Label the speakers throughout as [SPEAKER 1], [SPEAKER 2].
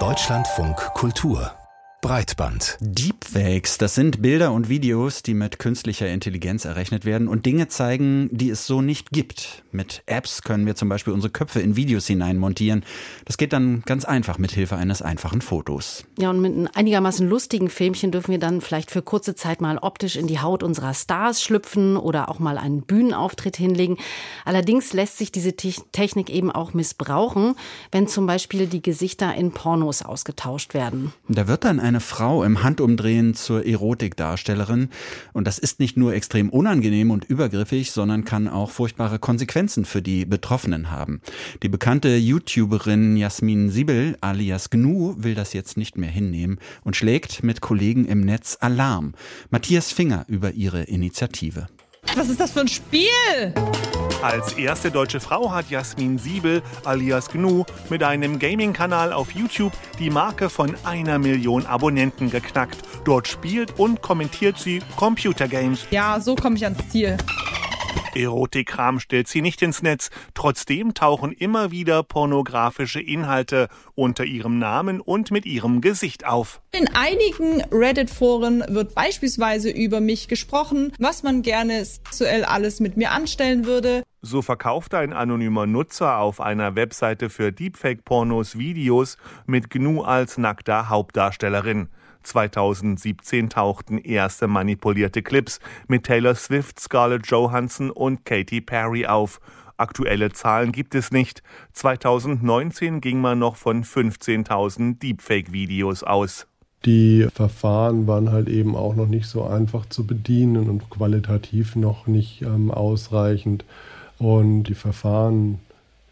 [SPEAKER 1] Deutschlandfunk Kultur Breitband.
[SPEAKER 2] Deepfakes, das sind Bilder und Videos, die mit künstlicher Intelligenz errechnet werden und Dinge zeigen, die es so nicht gibt. Mit Apps können wir zum Beispiel unsere Köpfe in Videos hineinmontieren. Das geht dann ganz einfach mit Hilfe eines einfachen Fotos.
[SPEAKER 3] Ja, und mit einem einigermaßen lustigen Filmchen dürfen wir dann vielleicht für kurze Zeit mal optisch in die Haut unserer Stars schlüpfen oder auch mal einen Bühnenauftritt hinlegen. Allerdings lässt sich diese Technik eben auch missbrauchen, wenn zum Beispiel die Gesichter in Pornos ausgetauscht werden.
[SPEAKER 2] Da wird dann ein eine Frau im Handumdrehen zur Erotikdarstellerin. Und das ist nicht nur extrem unangenehm und übergriffig, sondern kann auch furchtbare Konsequenzen für die Betroffenen haben. Die bekannte YouTuberin Jasmin Siebel alias Gnu will das jetzt nicht mehr hinnehmen und schlägt mit Kollegen im Netz Alarm. Matthias Finger über ihre Initiative.
[SPEAKER 4] Was ist das für ein Spiel?
[SPEAKER 5] Als erste deutsche Frau hat Jasmin Siebel alias Gnu mit einem Gaming-Kanal auf YouTube die Marke von einer Million Abonnenten geknackt. Dort spielt und kommentiert sie Computergames.
[SPEAKER 4] Ja, so komme ich ans Ziel.
[SPEAKER 5] Erotikkram stellt sie nicht ins Netz. Trotzdem tauchen immer wieder pornografische Inhalte unter ihrem Namen und mit ihrem Gesicht auf.
[SPEAKER 4] In einigen Reddit-Foren wird beispielsweise über mich gesprochen, was man gerne sexuell alles mit mir anstellen würde.
[SPEAKER 5] So verkauft ein anonymer Nutzer auf einer Webseite für Deepfake-Pornos Videos mit Gnu als nackter Hauptdarstellerin. 2017 tauchten erste manipulierte Clips mit Taylor Swift, Scarlett Johansson und Katy Perry auf. Aktuelle Zahlen gibt es nicht. 2019 ging man noch von 15.000 Deepfake-Videos aus.
[SPEAKER 6] Die Verfahren waren halt eben auch noch nicht so einfach zu bedienen und qualitativ noch nicht ähm, ausreichend. Und die Verfahren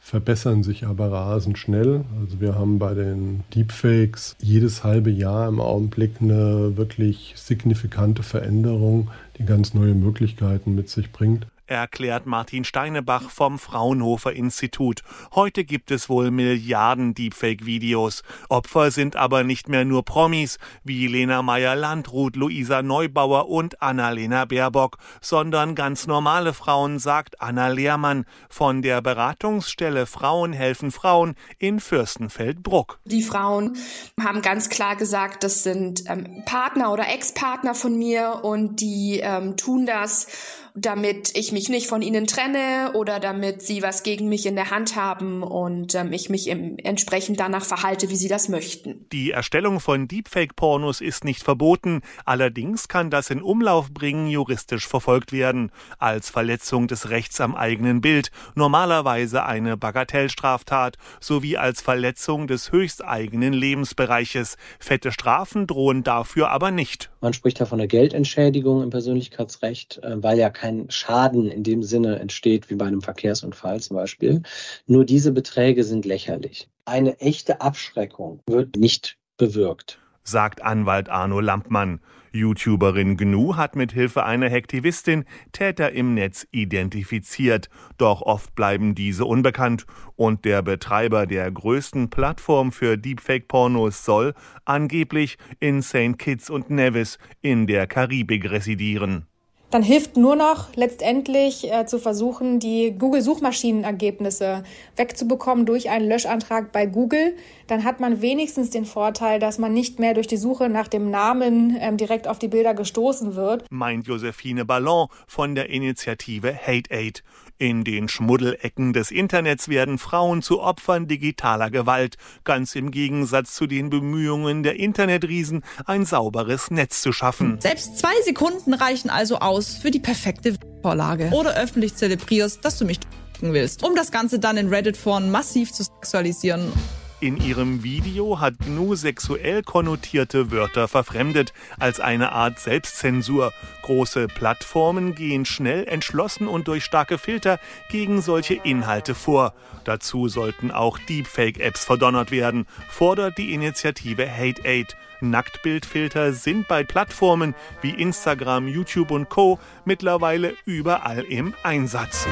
[SPEAKER 6] verbessern sich aber rasend schnell. Also wir haben bei den Deepfakes jedes halbe Jahr im Augenblick eine wirklich signifikante Veränderung, die ganz neue Möglichkeiten mit sich bringt
[SPEAKER 5] erklärt Martin Steinebach vom Fraunhofer Institut. Heute gibt es wohl Milliarden Deepfake-Videos. Opfer sind aber nicht mehr nur Promis wie Lena Meyer-Landrut, Luisa Neubauer und Annalena Baerbock, sondern ganz normale Frauen, sagt Anna Lehrmann von der Beratungsstelle Frauen helfen Frauen in Fürstenfeldbruck.
[SPEAKER 7] Die Frauen haben ganz klar gesagt, das sind ähm, Partner oder Ex-Partner von mir und die ähm, tun das damit ich mich nicht von ihnen trenne oder damit sie was gegen mich in der Hand haben und ähm, ich mich im, entsprechend danach verhalte, wie sie das möchten.
[SPEAKER 5] Die Erstellung von Deepfake-Pornos ist nicht verboten, allerdings kann das in Umlauf bringen juristisch verfolgt werden, als Verletzung des Rechts am eigenen Bild, normalerweise eine Bagatellstraftat, sowie als Verletzung des höchsteigenen Lebensbereiches. Fette Strafen drohen dafür aber nicht.
[SPEAKER 8] Man spricht da von einer Geldentschädigung im Persönlichkeitsrecht, äh, weil ja kein Schaden in dem Sinne entsteht wie bei einem Verkehrsunfall zum Beispiel. Nur diese Beträge sind lächerlich. Eine echte Abschreckung wird nicht bewirkt
[SPEAKER 5] sagt Anwalt Arno Lampmann. YouTuberin Gnu hat mit Hilfe einer Hektivistin Täter im Netz identifiziert, doch oft bleiben diese unbekannt und der Betreiber der größten Plattform für Deepfake-Pornos soll angeblich in St. Kitts und Nevis in der Karibik residieren.
[SPEAKER 9] Dann hilft nur noch letztendlich äh, zu versuchen, die Google-Suchmaschinenergebnisse wegzubekommen durch einen Löschantrag bei Google. Dann hat man wenigstens den Vorteil, dass man nicht mehr durch die Suche nach dem Namen ähm, direkt auf die Bilder gestoßen wird.
[SPEAKER 5] Meint Josephine Ballon von der Initiative Hate Aid. In den Schmuddelecken des Internets werden Frauen zu Opfern digitaler Gewalt, ganz im Gegensatz zu den Bemühungen der Internetriesen, ein sauberes Netz zu schaffen.
[SPEAKER 4] Selbst zwei Sekunden reichen also aus für die perfekte Vorlage. Oder öffentlich zelebrierst, dass du mich willst, um das Ganze dann in Reddit-Foren massiv zu sexualisieren.
[SPEAKER 5] In ihrem Video hat GNU sexuell konnotierte Wörter verfremdet, als eine Art Selbstzensur. Große Plattformen gehen schnell, entschlossen und durch starke Filter gegen solche Inhalte vor. Dazu sollten auch Deepfake-Apps verdonnert werden, fordert die Initiative Hate Aid. Nacktbildfilter sind bei Plattformen wie Instagram, YouTube und Co. mittlerweile überall im Einsatz.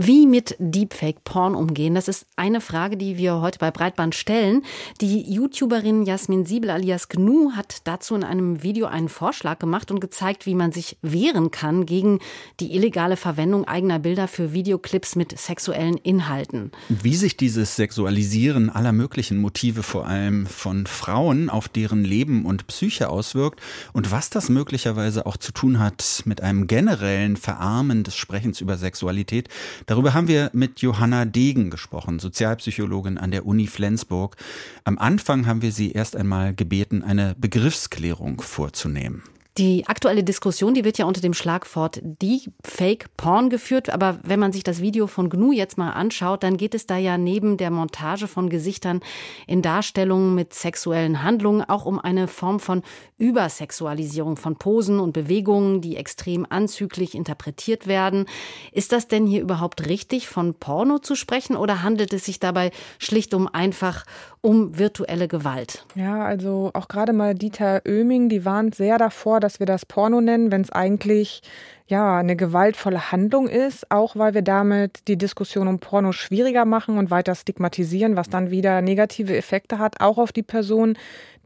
[SPEAKER 3] Wie mit Deepfake-Porn umgehen, das ist eine Frage, die wir heute bei Breitband stellen. Die YouTuberin Jasmin Siebel alias Gnu hat dazu in einem Video einen Vorschlag gemacht und gezeigt, wie man sich wehren kann gegen die illegale Verwendung eigener Bilder für Videoclips mit sexuellen Inhalten.
[SPEAKER 2] Wie sich dieses Sexualisieren aller möglichen Motive, vor allem von Frauen, auf deren Leben und Psyche auswirkt und was das möglicherweise auch zu tun hat mit einem generellen Verarmen des Sprechens über Sexualität, Darüber haben wir mit Johanna Degen gesprochen, Sozialpsychologin an der Uni Flensburg. Am Anfang haben wir sie erst einmal gebeten, eine Begriffsklärung vorzunehmen.
[SPEAKER 3] Die aktuelle Diskussion, die wird ja unter dem Schlagwort Deepfake Porn geführt. Aber wenn man sich das Video von GNU jetzt mal anschaut, dann geht es da ja neben der Montage von Gesichtern in Darstellungen mit sexuellen Handlungen auch um eine Form von Übersexualisierung von Posen und Bewegungen, die extrem anzüglich interpretiert werden. Ist das denn hier überhaupt richtig, von Porno zu sprechen oder handelt es sich dabei schlicht um einfach um virtuelle Gewalt?
[SPEAKER 10] Ja, also auch gerade mal Dieter Oeming, die warnt sehr davor, dass wir das Porno nennen, wenn es eigentlich ja eine gewaltvolle Handlung ist, auch weil wir damit die Diskussion um Porno schwieriger machen und weiter stigmatisieren, was dann wieder negative Effekte hat, auch auf die Personen,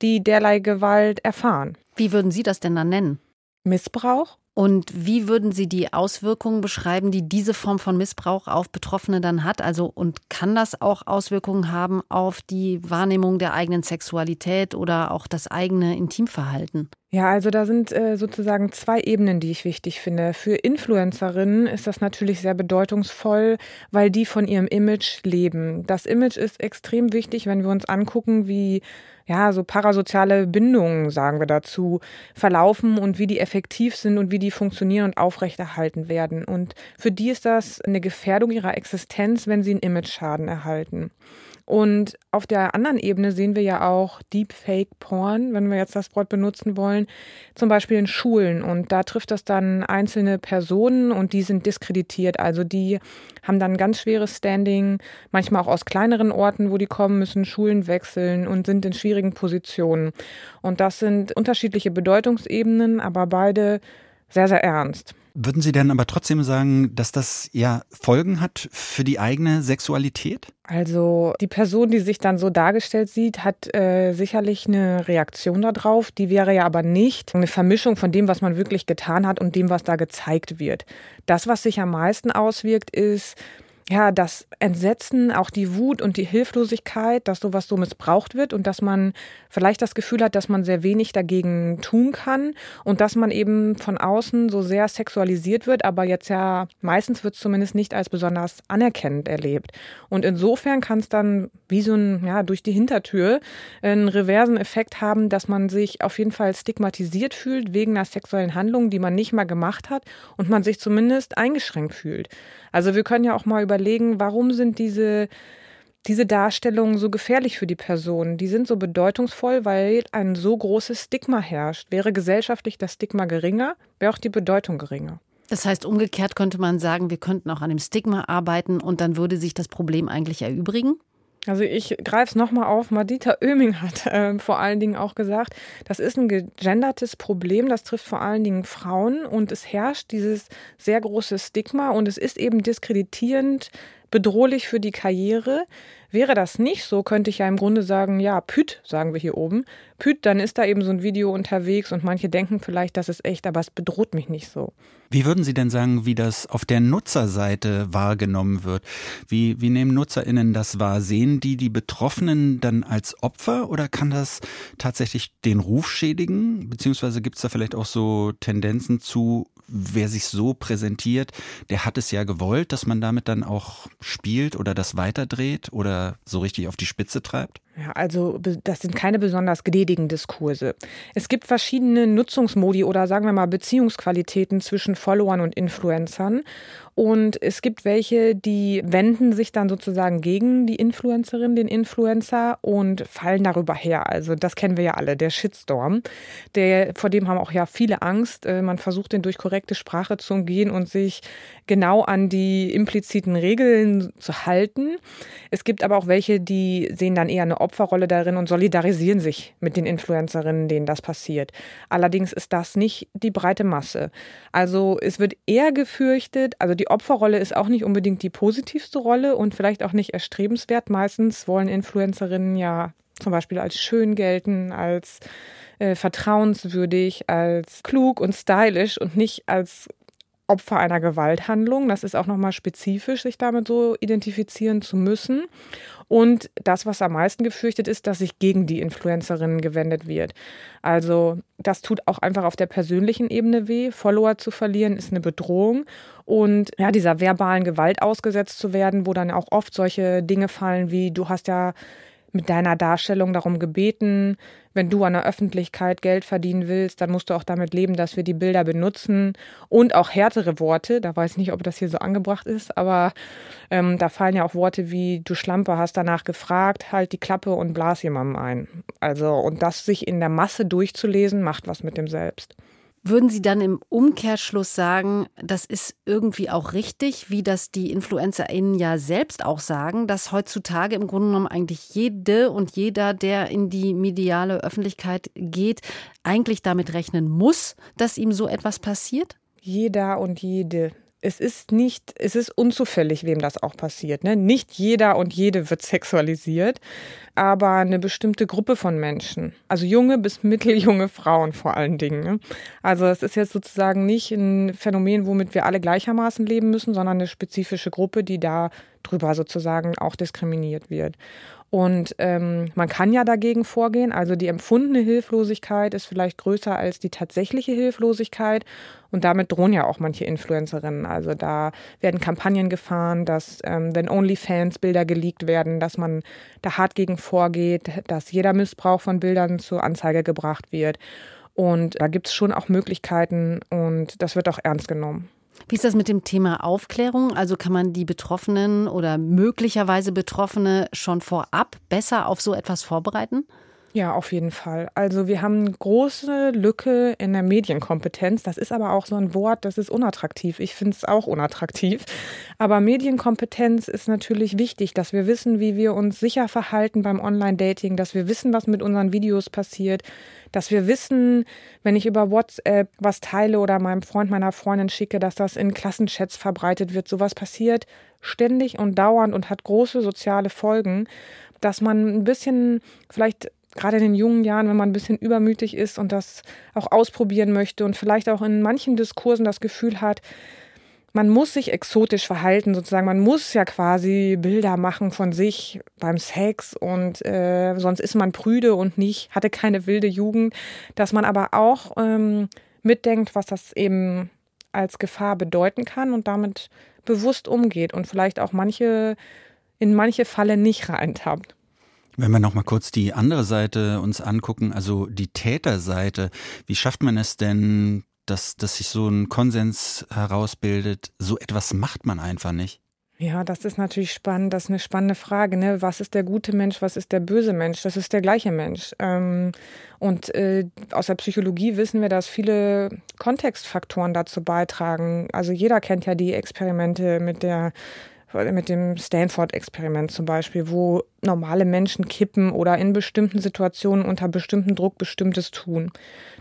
[SPEAKER 10] die derlei Gewalt erfahren.
[SPEAKER 3] Wie würden Sie das denn dann nennen?
[SPEAKER 10] Missbrauch?
[SPEAKER 3] Und wie würden Sie die Auswirkungen beschreiben, die diese Form von Missbrauch auf Betroffene dann hat? Also, und kann das auch Auswirkungen haben auf die Wahrnehmung der eigenen Sexualität oder auch das eigene Intimverhalten?
[SPEAKER 10] Ja, also da sind äh, sozusagen zwei Ebenen, die ich wichtig finde. Für Influencerinnen ist das natürlich sehr bedeutungsvoll, weil die von ihrem Image leben. Das Image ist extrem wichtig, wenn wir uns angucken, wie ja, so parasoziale Bindungen, sagen wir dazu, verlaufen und wie die effektiv sind und wie die funktionieren und aufrechterhalten werden. Und für die ist das eine Gefährdung ihrer Existenz, wenn sie einen Image-Schaden erhalten. Und auf der anderen Ebene sehen wir ja auch Deepfake Porn, wenn wir jetzt das Wort benutzen wollen, zum Beispiel in Schulen. Und da trifft das dann einzelne Personen und die sind diskreditiert. Also die haben dann ganz schweres Standing, manchmal auch aus kleineren Orten, wo die kommen, müssen Schulen wechseln und sind in schwierigen Positionen. Und das sind unterschiedliche Bedeutungsebenen, aber beide sehr, sehr ernst.
[SPEAKER 2] Würden Sie denn aber trotzdem sagen, dass das ja Folgen hat für die eigene Sexualität?
[SPEAKER 10] Also die Person, die sich dann so dargestellt sieht, hat äh, sicherlich eine Reaktion darauf. Die wäre ja aber nicht eine Vermischung von dem, was man wirklich getan hat und dem, was da gezeigt wird. Das, was sich am meisten auswirkt, ist ja, das Entsetzen, auch die Wut und die Hilflosigkeit, dass sowas so missbraucht wird und dass man vielleicht das Gefühl hat, dass man sehr wenig dagegen tun kann und dass man eben von außen so sehr sexualisiert wird, aber jetzt ja meistens wird es zumindest nicht als besonders anerkennend erlebt. Und insofern kann es dann wie so ein, ja, durch die Hintertür einen reversen Effekt haben, dass man sich auf jeden Fall stigmatisiert fühlt wegen einer sexuellen Handlung, die man nicht mal gemacht hat und man sich zumindest eingeschränkt fühlt. Also wir können ja auch mal überlegen, warum sind diese diese Darstellungen so gefährlich für die Person. Die sind so bedeutungsvoll, weil ein so großes Stigma herrscht. Wäre gesellschaftlich das Stigma geringer, wäre auch die Bedeutung geringer.
[SPEAKER 3] Das heißt, umgekehrt könnte man sagen, wir könnten auch an dem Stigma arbeiten und dann würde sich das Problem eigentlich erübrigen?
[SPEAKER 10] Also ich greife es nochmal auf. Madita Oeming hat äh, vor allen Dingen auch gesagt, das ist ein gegendertes Problem, das trifft vor allen Dingen Frauen und es herrscht dieses sehr große Stigma und es ist eben diskreditierend, bedrohlich für die Karriere. Wäre das nicht so, könnte ich ja im Grunde sagen, ja, Püt, sagen wir hier oben. Püt, dann ist da eben so ein Video unterwegs und manche denken vielleicht, das ist echt, aber es bedroht mich nicht so.
[SPEAKER 2] Wie würden Sie denn sagen, wie das auf der Nutzerseite wahrgenommen wird? Wie, wie nehmen NutzerInnen das wahr? Sehen die die Betroffenen dann als Opfer oder kann das tatsächlich den Ruf schädigen? Beziehungsweise gibt es da vielleicht auch so Tendenzen zu, wer sich so präsentiert, der hat es ja gewollt, dass man damit dann auch spielt oder das weiterdreht oder so richtig auf die Spitze treibt?
[SPEAKER 10] Ja, also das sind keine besonders gnädigen Diskurse. Es gibt verschiedene Nutzungsmodi oder sagen wir mal Beziehungsqualitäten zwischen Followern und Influencern. Und es gibt welche, die wenden sich dann sozusagen gegen die Influencerin, den Influencer und fallen darüber her. Also das kennen wir ja alle, der Shitstorm. Der, vor dem haben auch ja viele Angst. Äh, man versucht den durch korrekte Sprache zu umgehen und sich genau an die impliziten Regeln zu halten. Es gibt aber auch welche, die sehen dann eher eine Opferrolle darin und solidarisieren sich mit den Influencerinnen, denen das passiert. Allerdings ist das nicht die breite Masse. Also es wird eher gefürchtet, also die die Opferrolle ist auch nicht unbedingt die positivste Rolle und vielleicht auch nicht erstrebenswert. Meistens wollen Influencerinnen ja zum Beispiel als schön gelten, als äh, vertrauenswürdig, als klug und stylisch und nicht als Opfer einer Gewalthandlung. Das ist auch nochmal spezifisch, sich damit so identifizieren zu müssen. Und das, was am meisten gefürchtet ist, dass sich gegen die Influencerinnen gewendet wird. Also das tut auch einfach auf der persönlichen Ebene weh. Follower zu verlieren ist eine Bedrohung. Und ja, dieser verbalen Gewalt ausgesetzt zu werden, wo dann auch oft solche Dinge fallen wie, du hast ja mit deiner Darstellung darum gebeten, wenn du an der Öffentlichkeit Geld verdienen willst, dann musst du auch damit leben, dass wir die Bilder benutzen und auch härtere Worte. Da weiß ich nicht, ob das hier so angebracht ist, aber ähm, da fallen ja auch Worte wie du Schlampe hast danach gefragt, halt die Klappe und blas jemandem ein. Also und das sich in der Masse durchzulesen, macht was mit dem Selbst.
[SPEAKER 3] Würden Sie dann im Umkehrschluss sagen, das ist irgendwie auch richtig, wie das die InfluencerInnen ja selbst auch sagen, dass heutzutage im Grunde genommen eigentlich jede und jeder, der in die mediale Öffentlichkeit geht, eigentlich damit rechnen muss, dass ihm so etwas passiert?
[SPEAKER 10] Jeder und jede es ist nicht, es ist unzufällig, wem das auch passiert. Ne? Nicht jeder und jede wird sexualisiert, aber eine bestimmte Gruppe von Menschen. Also junge bis mitteljunge Frauen vor allen Dingen. Ne? Also es ist jetzt sozusagen nicht ein Phänomen, womit wir alle gleichermaßen leben müssen, sondern eine spezifische Gruppe, die da drüber sozusagen auch diskriminiert wird. Und ähm, man kann ja dagegen vorgehen. Also die empfundene Hilflosigkeit ist vielleicht größer als die tatsächliche Hilflosigkeit. Und damit drohen ja auch manche Influencerinnen. Also da werden Kampagnen gefahren, dass ähm, wenn OnlyFans Bilder geleakt werden, dass man da hart gegen vorgeht, dass jeder Missbrauch von Bildern zur Anzeige gebracht wird. Und da gibt es schon auch Möglichkeiten und das wird auch ernst genommen.
[SPEAKER 3] Wie ist das mit dem Thema Aufklärung? Also kann man die Betroffenen oder möglicherweise Betroffene schon vorab besser auf so etwas vorbereiten?
[SPEAKER 10] Ja, auf jeden Fall. Also wir haben eine große Lücke in der Medienkompetenz. Das ist aber auch so ein Wort, das ist unattraktiv. Ich finde es auch unattraktiv. Aber Medienkompetenz ist natürlich wichtig, dass wir wissen, wie wir uns sicher verhalten beim Online-Dating, dass wir wissen, was mit unseren Videos passiert, dass wir wissen, wenn ich über WhatsApp was teile oder meinem Freund, meiner Freundin schicke, dass das in Klassenchats verbreitet wird. Sowas passiert ständig und dauernd und hat große soziale Folgen, dass man ein bisschen vielleicht gerade in den jungen Jahren, wenn man ein bisschen übermütig ist und das auch ausprobieren möchte und vielleicht auch in manchen Diskursen das Gefühl hat, man muss sich exotisch verhalten, sozusagen. Man muss ja quasi Bilder machen von sich beim Sex und äh, sonst ist man prüde und nicht, hatte keine wilde Jugend. Dass man aber auch ähm, mitdenkt, was das eben als Gefahr bedeuten kann und damit bewusst umgeht und vielleicht auch manche in manche Falle nicht reintappt.
[SPEAKER 2] Wenn wir noch mal kurz die andere Seite uns angucken, also die Täterseite, wie schafft man es denn, dass, dass sich so ein Konsens herausbildet? So etwas macht man einfach nicht.
[SPEAKER 10] Ja, das ist natürlich spannend. Das ist eine spannende Frage. Ne? Was ist der gute Mensch? Was ist der böse Mensch? Das ist der gleiche Mensch. Ähm, und äh, aus der Psychologie wissen wir, dass viele Kontextfaktoren dazu beitragen. Also jeder kennt ja die Experimente mit der mit dem Stanford-Experiment zum Beispiel, wo normale Menschen kippen oder in bestimmten Situationen unter bestimmten Druck bestimmtes tun.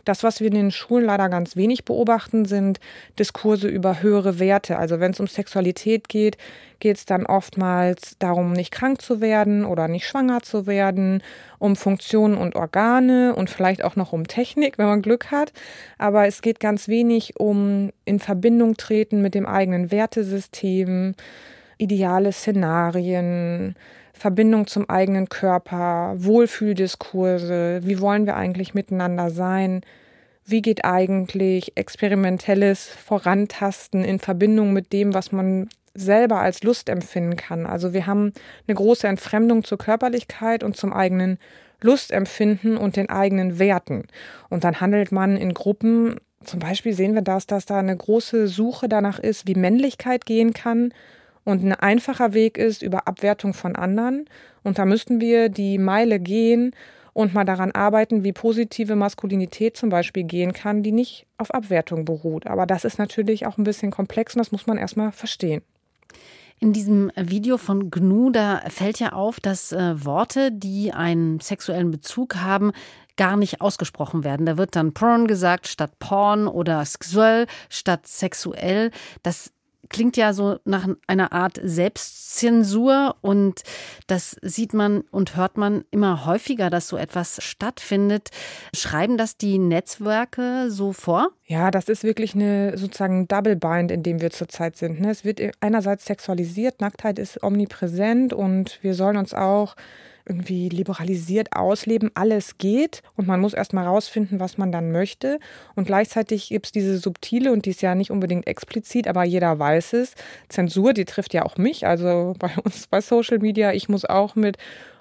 [SPEAKER 10] Das, was wir in den Schulen leider ganz wenig beobachten, sind Diskurse über höhere Werte. Also wenn es um Sexualität geht, geht es dann oftmals darum, nicht krank zu werden oder nicht schwanger zu werden, um Funktionen und Organe und vielleicht auch noch um Technik, wenn man Glück hat. Aber es geht ganz wenig um in Verbindung treten mit dem eigenen Wertesystem ideale Szenarien, Verbindung zum eigenen Körper, Wohlfühldiskurse, wie wollen wir eigentlich miteinander sein, wie geht eigentlich experimentelles Vorantasten in Verbindung mit dem, was man selber als Lust empfinden kann. Also wir haben eine große Entfremdung zur Körperlichkeit und zum eigenen Lustempfinden und den eigenen Werten. Und dann handelt man in Gruppen, zum Beispiel sehen wir das, dass da eine große Suche danach ist, wie Männlichkeit gehen kann und ein einfacher Weg ist über Abwertung von anderen. Und da müssten wir die Meile gehen und mal daran arbeiten, wie positive Maskulinität zum Beispiel gehen kann, die nicht auf Abwertung beruht. Aber das ist natürlich auch ein bisschen komplex und das muss man erstmal verstehen.
[SPEAKER 3] In diesem Video von Gnu, da fällt ja auf, dass äh, Worte, die einen sexuellen Bezug haben, gar nicht ausgesprochen werden. Da wird dann Porn gesagt statt Porn oder sexuell statt sexuell. Das klingt ja so nach einer Art Selbstzensur und das sieht man und hört man immer häufiger, dass so etwas stattfindet. Schreiben das die Netzwerke so vor?
[SPEAKER 10] Ja, das ist wirklich eine sozusagen Double Bind, in dem wir zurzeit sind. Ne? Es wird einerseits sexualisiert, Nacktheit ist omnipräsent und wir sollen uns auch irgendwie liberalisiert ausleben, alles geht und man muss erst mal rausfinden, was man dann möchte. Und gleichzeitig gibt es diese subtile und die ist ja nicht unbedingt explizit, aber jeder weiß es. Zensur, die trifft ja auch mich. Also bei uns bei Social Media, ich muss auch mit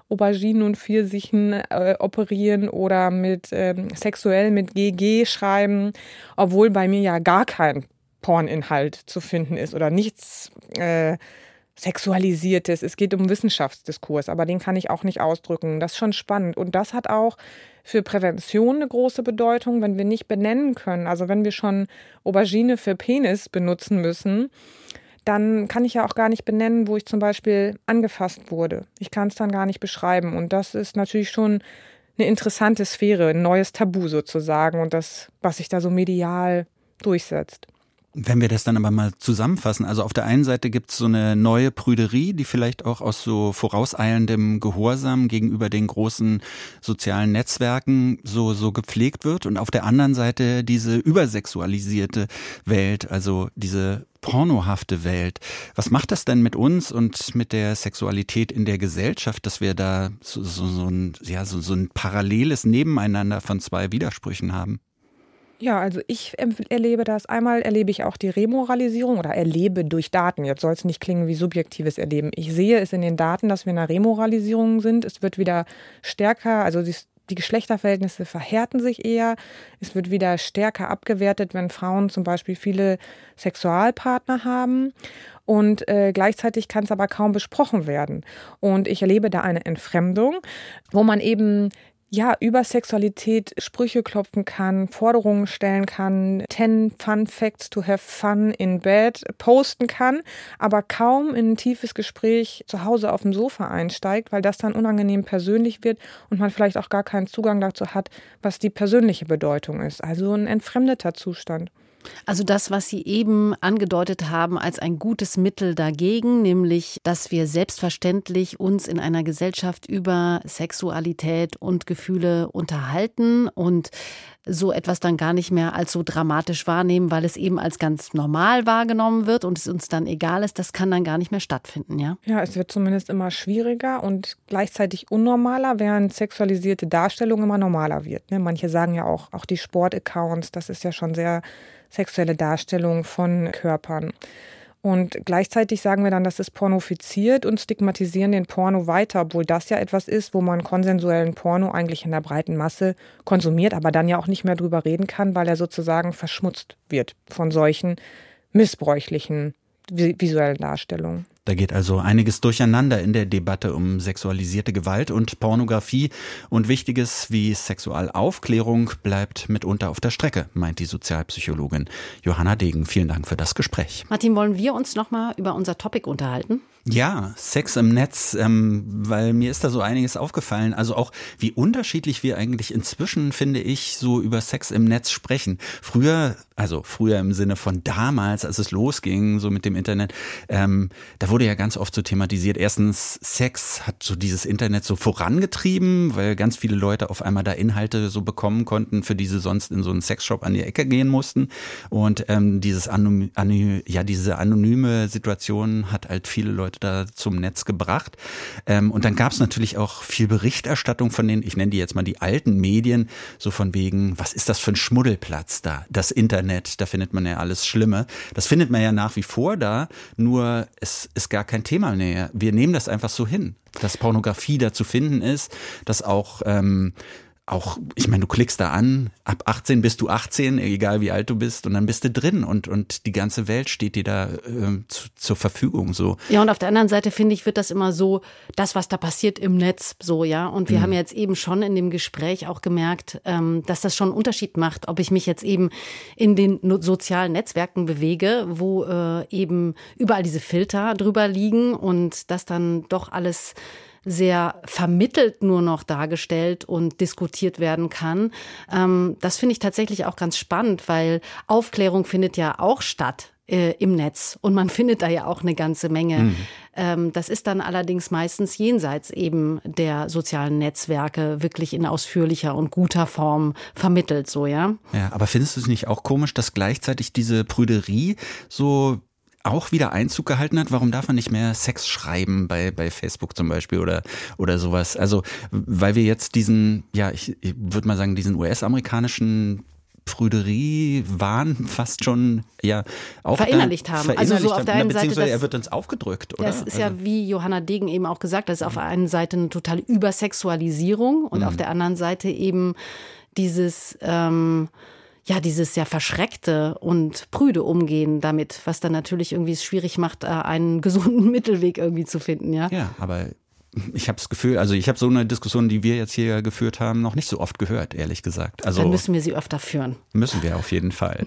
[SPEAKER 10] Auberginen und Pfirsichen äh, operieren oder mit ähm, sexuell mit GG schreiben, obwohl bei mir ja gar kein Porninhalt zu finden ist oder nichts äh, Sexualisiertes. Es geht um Wissenschaftsdiskurs, aber den kann ich auch nicht ausdrücken. Das ist schon spannend. Und das hat auch für Prävention eine große Bedeutung, wenn wir nicht benennen können. Also wenn wir schon Aubergine für Penis benutzen müssen, dann kann ich ja auch gar nicht benennen, wo ich zum Beispiel angefasst wurde. Ich kann es dann gar nicht beschreiben. Und das ist natürlich schon eine interessante Sphäre, ein neues Tabu sozusagen und das, was sich da so medial durchsetzt.
[SPEAKER 2] Wenn wir das dann aber mal zusammenfassen, also auf der einen Seite gibt es so eine neue Prüderie, die vielleicht auch aus so vorauseilendem Gehorsam gegenüber den großen sozialen Netzwerken so, so gepflegt wird und auf der anderen Seite diese übersexualisierte Welt, also diese pornohafte Welt. Was macht das denn mit uns und mit der Sexualität in der Gesellschaft, dass wir da so, so, so, ein, ja, so, so ein paralleles Nebeneinander von zwei Widersprüchen haben?
[SPEAKER 10] Ja, also ich erlebe das. Einmal erlebe ich auch die Remoralisierung oder erlebe durch Daten. Jetzt soll es nicht klingen wie subjektives Erleben. Ich sehe es in den Daten, dass wir in einer Remoralisierung sind. Es wird wieder stärker, also die, die Geschlechterverhältnisse verhärten sich eher. Es wird wieder stärker abgewertet, wenn Frauen zum Beispiel viele Sexualpartner haben. Und äh, gleichzeitig kann es aber kaum besprochen werden. Und ich erlebe da eine Entfremdung, wo man eben ja, über Sexualität Sprüche klopfen kann, Forderungen stellen kann, 10 Fun Facts to have fun in bed posten kann, aber kaum in ein tiefes Gespräch zu Hause auf dem Sofa einsteigt, weil das dann unangenehm persönlich wird und man vielleicht auch gar keinen Zugang dazu hat, was die persönliche Bedeutung ist. Also ein entfremdeter Zustand.
[SPEAKER 3] Also das, was Sie eben angedeutet haben als ein gutes Mittel dagegen, nämlich, dass wir selbstverständlich uns in einer Gesellschaft über Sexualität und Gefühle unterhalten und so etwas dann gar nicht mehr als so dramatisch wahrnehmen, weil es eben als ganz normal wahrgenommen wird und es uns dann egal ist, das kann dann gar nicht mehr stattfinden, ja?
[SPEAKER 10] Ja, es wird zumindest immer schwieriger und gleichzeitig unnormaler, während sexualisierte Darstellung immer normaler wird. Ne? Manche sagen ja auch, auch die Sportaccounts, das ist ja schon sehr sexuelle Darstellung von Körpern. Und gleichzeitig sagen wir dann, das ist pornofiziert und stigmatisieren den Porno weiter, obwohl das ja etwas ist, wo man konsensuellen Porno eigentlich in der breiten Masse konsumiert, aber dann ja auch nicht mehr drüber reden kann, weil er sozusagen verschmutzt wird von solchen missbräuchlichen visuellen Darstellungen.
[SPEAKER 2] Da geht also einiges durcheinander in der Debatte um sexualisierte Gewalt und Pornografie. Und Wichtiges wie Sexualaufklärung bleibt mitunter auf der Strecke, meint die Sozialpsychologin Johanna Degen. Vielen Dank für das Gespräch.
[SPEAKER 3] Martin, wollen wir uns nochmal über unser Topic unterhalten?
[SPEAKER 2] Ja, Sex im Netz, ähm, weil mir ist da so einiges aufgefallen. Also auch, wie unterschiedlich wir eigentlich inzwischen, finde ich, so über Sex im Netz sprechen. Früher, also früher im Sinne von damals, als es losging, so mit dem Internet, ähm, da wurde ja ganz oft so thematisiert. Erstens, Sex hat so dieses Internet so vorangetrieben, weil ganz viele Leute auf einmal da Inhalte so bekommen konnten, für die sie sonst in so einen Sexshop an die Ecke gehen mussten. Und ähm, dieses Anym, ja, diese anonyme Situation hat halt viele Leute Leute da zum Netz gebracht. Ähm, und dann gab es natürlich auch viel Berichterstattung von den, ich nenne die jetzt mal die alten Medien, so von wegen, was ist das für ein Schmuddelplatz da? Das Internet, da findet man ja alles Schlimme. Das findet man ja nach wie vor da, nur es ist gar kein Thema mehr. Wir nehmen das einfach so hin, dass Pornografie da zu finden ist, dass auch ähm, auch, ich meine, du klickst da an, ab 18 bist du 18, egal wie alt du bist, und dann bist du drin und, und die ganze Welt steht dir da äh, zu, zur Verfügung. So.
[SPEAKER 3] Ja, und auf der anderen Seite finde ich, wird das immer so, das, was da passiert im Netz, so, ja. Und wir mhm. haben jetzt eben schon in dem Gespräch auch gemerkt, ähm, dass das schon einen Unterschied macht, ob ich mich jetzt eben in den sozialen Netzwerken bewege, wo äh, eben überall diese Filter drüber liegen und das dann doch alles sehr vermittelt nur noch dargestellt und diskutiert werden kann. Ähm, das finde ich tatsächlich auch ganz spannend, weil Aufklärung findet ja auch statt äh, im Netz. Und man findet da ja auch eine ganze Menge. Mhm. Ähm, das ist dann allerdings meistens jenseits eben der sozialen Netzwerke wirklich in ausführlicher und guter Form vermittelt, so, ja.
[SPEAKER 2] Ja, aber findest du es nicht auch komisch, dass gleichzeitig diese Prüderie so auch wieder Einzug gehalten hat. Warum darf man nicht mehr Sex schreiben bei, bei Facebook zum Beispiel oder, oder sowas? Also, weil wir jetzt diesen, ja, ich, ich würde mal sagen, diesen US-amerikanischen Prüderie Wahn fast schon ja auch
[SPEAKER 3] verinnerlicht haben.
[SPEAKER 2] Verinnerlicht also so auf der einen Seite, das, er wird uns aufgedrückt, oder?
[SPEAKER 3] Das ist also. ja wie Johanna Degen eben auch gesagt, das ist auf der einen Seite eine totale Übersexualisierung und mhm. auf der anderen Seite eben dieses ähm, ja, dieses sehr verschreckte und prüde Umgehen damit, was dann natürlich irgendwie es schwierig macht, äh, einen gesunden Mittelweg irgendwie zu finden, ja.
[SPEAKER 2] Ja, aber ich habe das Gefühl, also ich habe so eine Diskussion, die wir jetzt hier geführt haben, noch nicht so oft gehört, ehrlich gesagt. Also
[SPEAKER 3] dann müssen wir sie öfter führen.
[SPEAKER 2] Müssen wir auf jeden Fall.